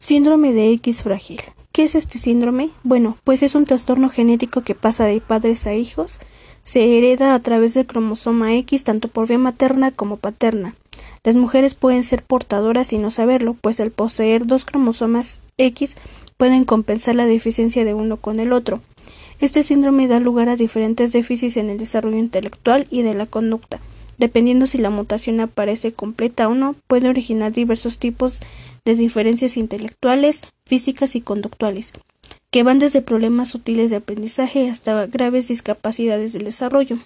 Síndrome de X frágil. ¿Qué es este síndrome? Bueno, pues es un trastorno genético que pasa de padres a hijos. Se hereda a través del cromosoma X tanto por vía materna como paterna. Las mujeres pueden ser portadoras y no saberlo, pues al poseer dos cromosomas X pueden compensar la deficiencia de uno con el otro. Este síndrome da lugar a diferentes déficits en el desarrollo intelectual y de la conducta. Dependiendo si la mutación aparece completa o no, puede originar diversos tipos de diferencias intelectuales, físicas y conductuales, que van desde problemas sutiles de aprendizaje hasta graves discapacidades del desarrollo.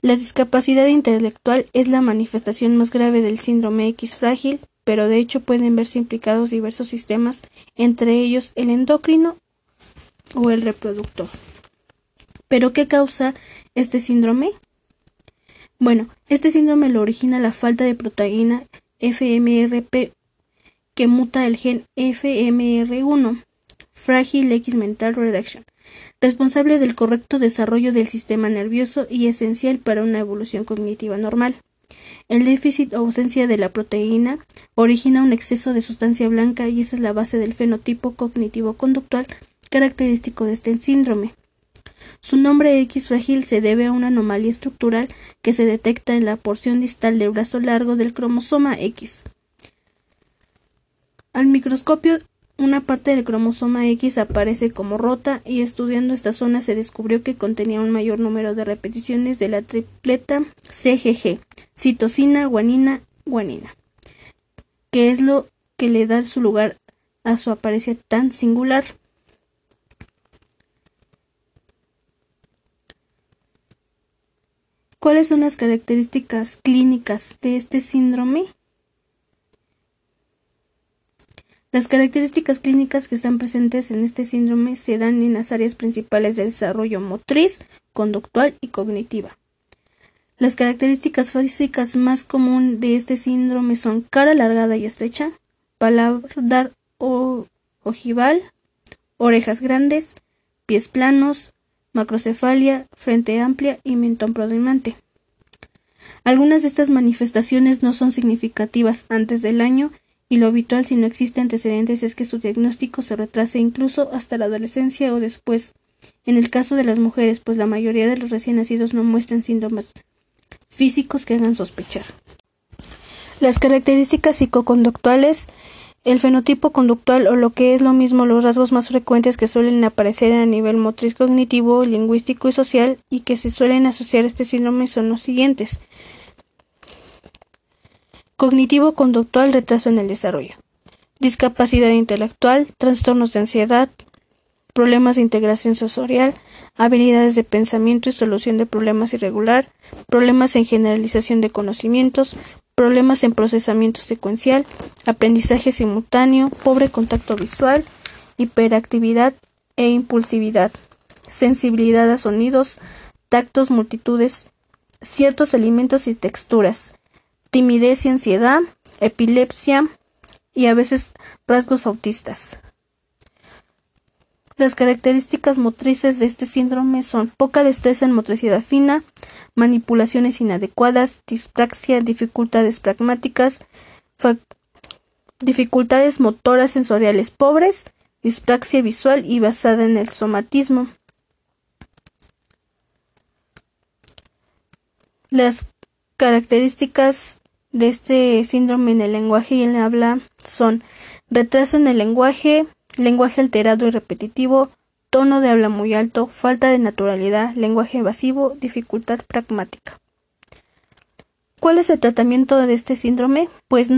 La discapacidad intelectual es la manifestación más grave del síndrome X frágil, pero de hecho pueden verse implicados diversos sistemas, entre ellos el endocrino o el reproductor. ¿Pero qué causa este síndrome? Bueno, este síndrome lo origina la falta de proteína FMRP que muta el gen FMR1, Fragile X Mental Reduction, responsable del correcto desarrollo del sistema nervioso y esencial para una evolución cognitiva normal. El déficit o ausencia de la proteína origina un exceso de sustancia blanca y esa es la base del fenotipo cognitivo-conductual característico de este síndrome. Su nombre X frágil se debe a una anomalía estructural que se detecta en la porción distal del brazo largo del cromosoma X. Al microscopio, una parte del cromosoma X aparece como rota y estudiando esta zona se descubrió que contenía un mayor número de repeticiones de la tripleta CGG, citosina, guanina, guanina, que es lo que le da su lugar a su apariencia tan singular. ¿Cuáles son las características clínicas de este síndrome? Las características clínicas que están presentes en este síndrome se dan en las áreas principales del desarrollo motriz, conductual y cognitiva. Las características físicas más comunes de este síndrome son cara alargada y estrecha, paladar ojival, orejas grandes, pies planos, macrocefalia, frente amplia y mentón prominente. Algunas de estas manifestaciones no son significativas antes del año y lo habitual si no existe antecedentes es que su diagnóstico se retrase incluso hasta la adolescencia o después. En el caso de las mujeres, pues la mayoría de los recién nacidos no muestran síntomas físicos que hagan sospechar. Las características psicoconductuales el fenotipo conductual o lo que es lo mismo los rasgos más frecuentes que suelen aparecer a nivel motriz cognitivo, lingüístico y social y que se suelen asociar a este síndrome son los siguientes. Cognitivo conductual, retraso en el desarrollo. Discapacidad intelectual, trastornos de ansiedad, problemas de integración sensorial, habilidades de pensamiento y solución de problemas irregular, problemas en generalización de conocimientos, problemas en procesamiento secuencial, aprendizaje simultáneo, pobre contacto visual, hiperactividad e impulsividad, sensibilidad a sonidos, tactos, multitudes, ciertos alimentos y texturas, timidez y ansiedad, epilepsia y a veces rasgos autistas. Las características motrices de este síndrome son poca destreza en motricidad fina, manipulaciones inadecuadas, dispraxia, dificultades pragmáticas, dificultades motoras sensoriales pobres, dispraxia visual y basada en el somatismo. Las características de este síndrome en el lenguaje y en el habla son retraso en el lenguaje, lenguaje alterado y repetitivo, tono de habla muy alto, falta de naturalidad, lenguaje evasivo, dificultad pragmática. ¿Cuál es el tratamiento de este síndrome? Pues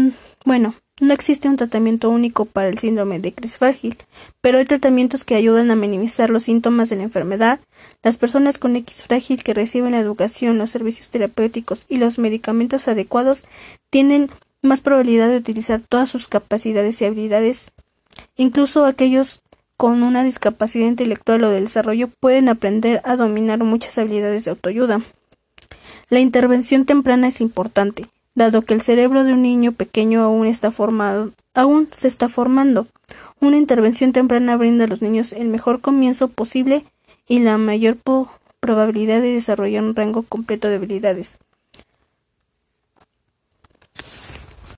bueno, no existe un tratamiento único para el síndrome de frágil, pero hay tratamientos que ayudan a minimizar los síntomas de la enfermedad. Las personas con X frágil que reciben la educación, los servicios terapéuticos y los medicamentos adecuados tienen más probabilidad de utilizar todas sus capacidades y habilidades Incluso aquellos con una discapacidad intelectual o de desarrollo pueden aprender a dominar muchas habilidades de autoayuda. La intervención temprana es importante, dado que el cerebro de un niño pequeño aún está formado, aún se está formando. Una intervención temprana brinda a los niños el mejor comienzo posible y la mayor probabilidad de desarrollar un rango completo de habilidades.